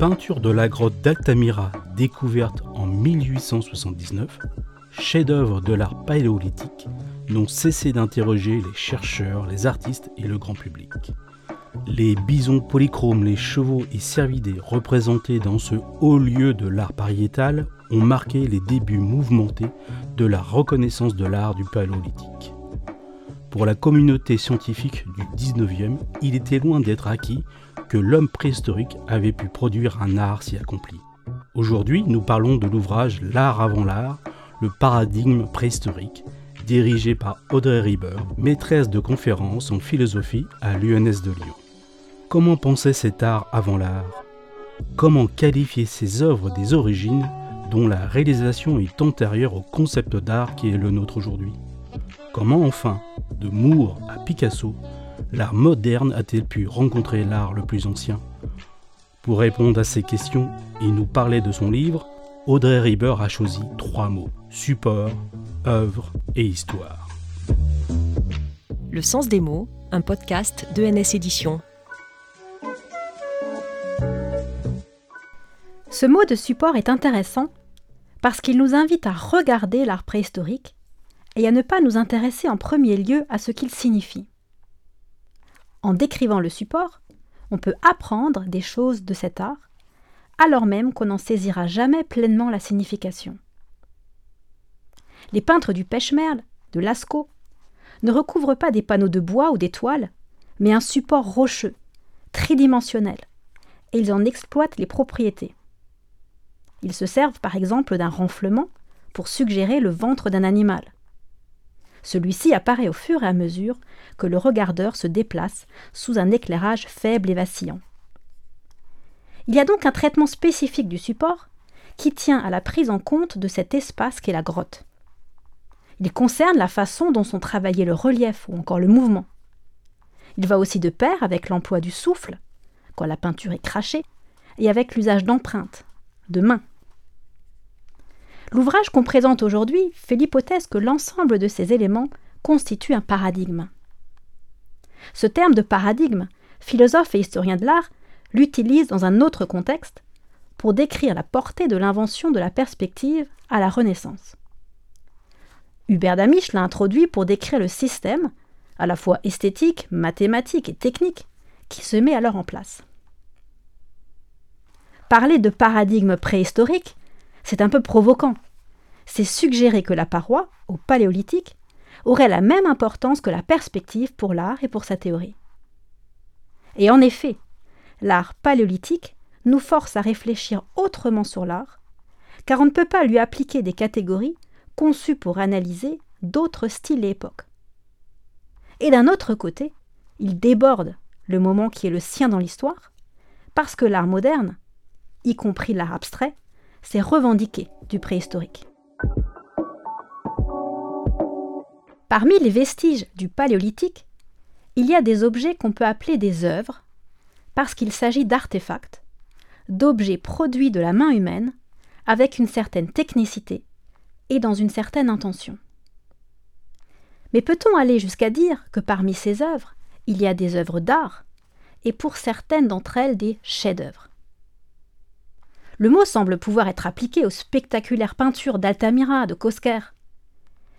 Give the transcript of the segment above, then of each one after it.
peintures de la grotte d'Altamira, découverte en 1879, chef-d'œuvre de l'art paléolithique, n'ont cessé d'interroger les chercheurs, les artistes et le grand public. Les bisons polychromes, les chevaux et cervidés représentés dans ce haut lieu de l'art pariétal ont marqué les débuts mouvementés de la reconnaissance de l'art du paléolithique. Pour la communauté scientifique du 19e, il était loin d'être acquis l'homme préhistorique avait pu produire un art si accompli. Aujourd'hui, nous parlons de l'ouvrage L'art avant l'art, le paradigme préhistorique, dirigé par Audrey Rieber, maîtresse de conférences en philosophie à l'UNS de Lyon. Comment penser cet art avant l'art? Comment qualifier ces œuvres des origines dont la réalisation est antérieure au concept d'art qui est le nôtre aujourd'hui? Comment enfin, de Moore à Picasso, l'art moderne a-t-il pu rencontrer l'art le plus ancien? Pour répondre à ces questions et nous parler de son livre, Audrey Rieber a choisi trois mots support, œuvre et histoire. Le sens des mots, un podcast de NS Éditions. Ce mot de support est intéressant parce qu'il nous invite à regarder l'art préhistorique et à ne pas nous intéresser en premier lieu à ce qu'il signifie. En décrivant le support, on peut apprendre des choses de cet art, alors même qu'on n'en saisira jamais pleinement la signification. Les peintres du Pêche-Merle, de Lascaux, ne recouvrent pas des panneaux de bois ou des toiles, mais un support rocheux, tridimensionnel, et ils en exploitent les propriétés. Ils se servent par exemple d'un renflement pour suggérer le ventre d'un animal. Celui-ci apparaît au fur et à mesure que le regardeur se déplace sous un éclairage faible et vacillant. Il y a donc un traitement spécifique du support qui tient à la prise en compte de cet espace qu'est la grotte. Il concerne la façon dont sont travaillés le relief ou encore le mouvement. Il va aussi de pair avec l'emploi du souffle, quand la peinture est crachée, et avec l'usage d'empreintes, de mains. L'ouvrage qu'on présente aujourd'hui fait l'hypothèse que l'ensemble de ces éléments constitue un paradigme. Ce terme de paradigme, philosophe et historien de l'art l'utilise dans un autre contexte pour décrire la portée de l'invention de la perspective à la Renaissance. Hubert Damisch l'a introduit pour décrire le système, à la fois esthétique, mathématique et technique, qui se met alors en place. Parler de paradigme préhistorique c'est un peu provoquant. C'est suggérer que la paroi, au paléolithique, aurait la même importance que la perspective pour l'art et pour sa théorie. Et en effet, l'art paléolithique nous force à réfléchir autrement sur l'art, car on ne peut pas lui appliquer des catégories conçues pour analyser d'autres styles et époques. Et d'un autre côté, il déborde le moment qui est le sien dans l'histoire, parce que l'art moderne, y compris l'art abstrait, c'est revendiqué du préhistorique. Parmi les vestiges du paléolithique, il y a des objets qu'on peut appeler des œuvres, parce qu'il s'agit d'artefacts, d'objets produits de la main humaine, avec une certaine technicité et dans une certaine intention. Mais peut-on aller jusqu'à dire que parmi ces œuvres, il y a des œuvres d'art, et pour certaines d'entre elles des chefs-d'œuvre? Le mot semble pouvoir être appliqué aux spectaculaires peintures d'Altamira, de Cosquer,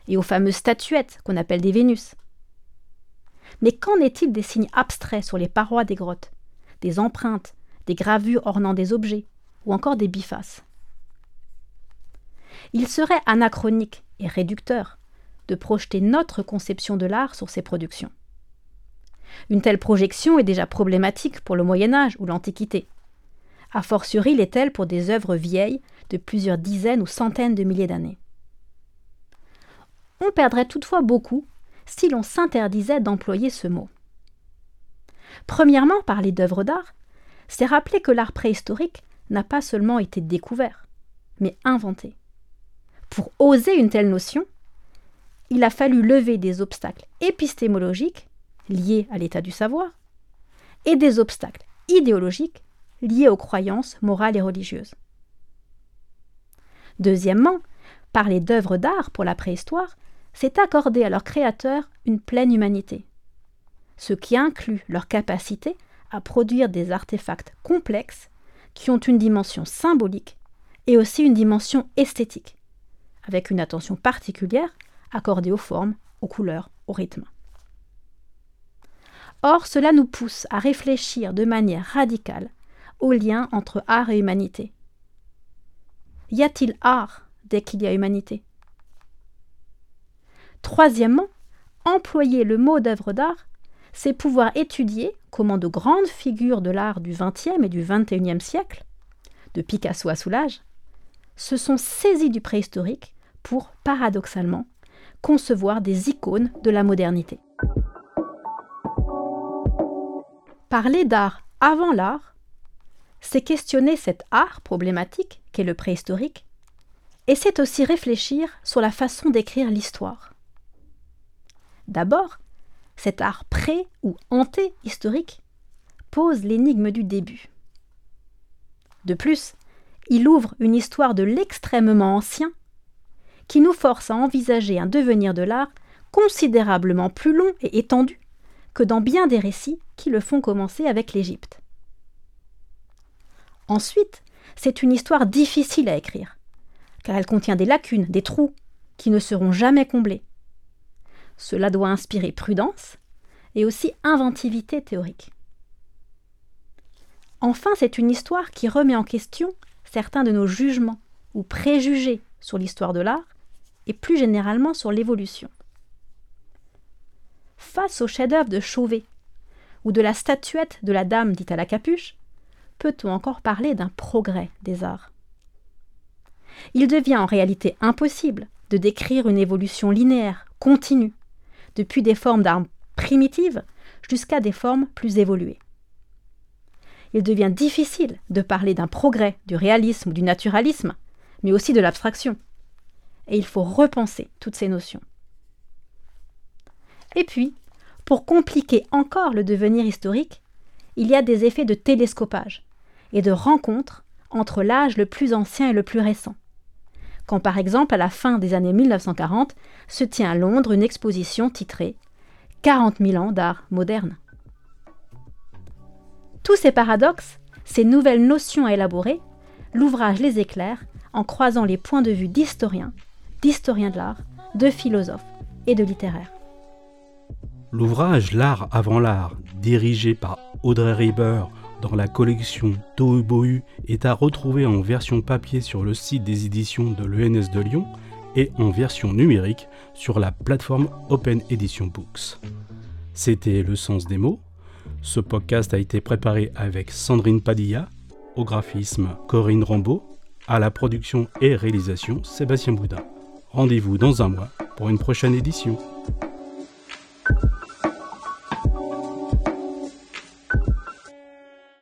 et aux fameuses statuettes qu'on appelle des Vénus. Mais qu'en est-il des signes abstraits sur les parois des grottes, des empreintes, des gravures ornant des objets, ou encore des bifaces? Il serait anachronique et réducteur de projeter notre conception de l'art sur ces productions. Une telle projection est déjà problématique pour le Moyen Âge ou l'Antiquité. A fortiori l'est-elle pour des œuvres vieilles de plusieurs dizaines ou centaines de milliers d'années. On perdrait toutefois beaucoup si l'on s'interdisait d'employer ce mot. Premièrement, parler d'œuvres d'art, c'est rappeler que l'art préhistorique n'a pas seulement été découvert, mais inventé. Pour oser une telle notion, il a fallu lever des obstacles épistémologiques liés à l'état du savoir et des obstacles idéologiques liées aux croyances morales et religieuses. Deuxièmement, parler d'œuvres d'art pour la préhistoire, c'est accorder à leurs créateurs une pleine humanité, ce qui inclut leur capacité à produire des artefacts complexes qui ont une dimension symbolique et aussi une dimension esthétique, avec une attention particulière accordée aux formes, aux couleurs, au rythme. Or, cela nous pousse à réfléchir de manière radicale au lien entre art et humanité. Y a-t-il art dès qu'il y a humanité? Troisièmement, employer le mot d'œuvre d'art, c'est pouvoir étudier comment de grandes figures de l'art du XXe et du XXIe siècle, de Picasso à Soulage, se sont saisies du préhistorique pour, paradoxalement, concevoir des icônes de la modernité. Parler d'art avant l'art, c'est questionner cet art problématique qu'est le préhistorique, et c'est aussi réfléchir sur la façon d'écrire l'histoire. D'abord, cet art pré- ou anté-historique pose l'énigme du début. De plus, il ouvre une histoire de l'extrêmement ancien qui nous force à envisager un devenir de l'art considérablement plus long et étendu que dans bien des récits qui le font commencer avec l'Égypte. Ensuite, c'est une histoire difficile à écrire, car elle contient des lacunes, des trous, qui ne seront jamais comblés. Cela doit inspirer prudence et aussi inventivité théorique. Enfin, c'est une histoire qui remet en question certains de nos jugements ou préjugés sur l'histoire de l'art et plus généralement sur l'évolution. Face au chef-d'œuvre de Chauvet ou de la statuette de la dame dite à la capuche, peut-on encore parler d'un progrès des arts? Il devient en réalité impossible de décrire une évolution linéaire, continue, depuis des formes d'art primitives jusqu'à des formes plus évoluées. Il devient difficile de parler d'un progrès du réalisme ou du naturalisme, mais aussi de l'abstraction. Et il faut repenser toutes ces notions. Et puis, pour compliquer encore le devenir historique, il y a des effets de télescopage et de rencontre entre l'âge le plus ancien et le plus récent. Quand par exemple, à la fin des années 1940, se tient à Londres une exposition titrée 40 000 ans d'art moderne. Tous ces paradoxes, ces nouvelles notions à élaborer, l'ouvrage les éclaire en croisant les points de vue d'historiens, d'historiens de l'art, de philosophes et de littéraires. L'ouvrage L'art avant l'art, dirigé par Audrey Rieber dans la collection Tohubohu, est à retrouver en version papier sur le site des éditions de l'ENS de Lyon et en version numérique sur la plateforme Open Edition Books. C'était Le Sens des mots. Ce podcast a été préparé avec Sandrine Padilla, au graphisme Corinne Rambaud, à la production et réalisation Sébastien Boudin. Rendez-vous dans un mois pour une prochaine édition.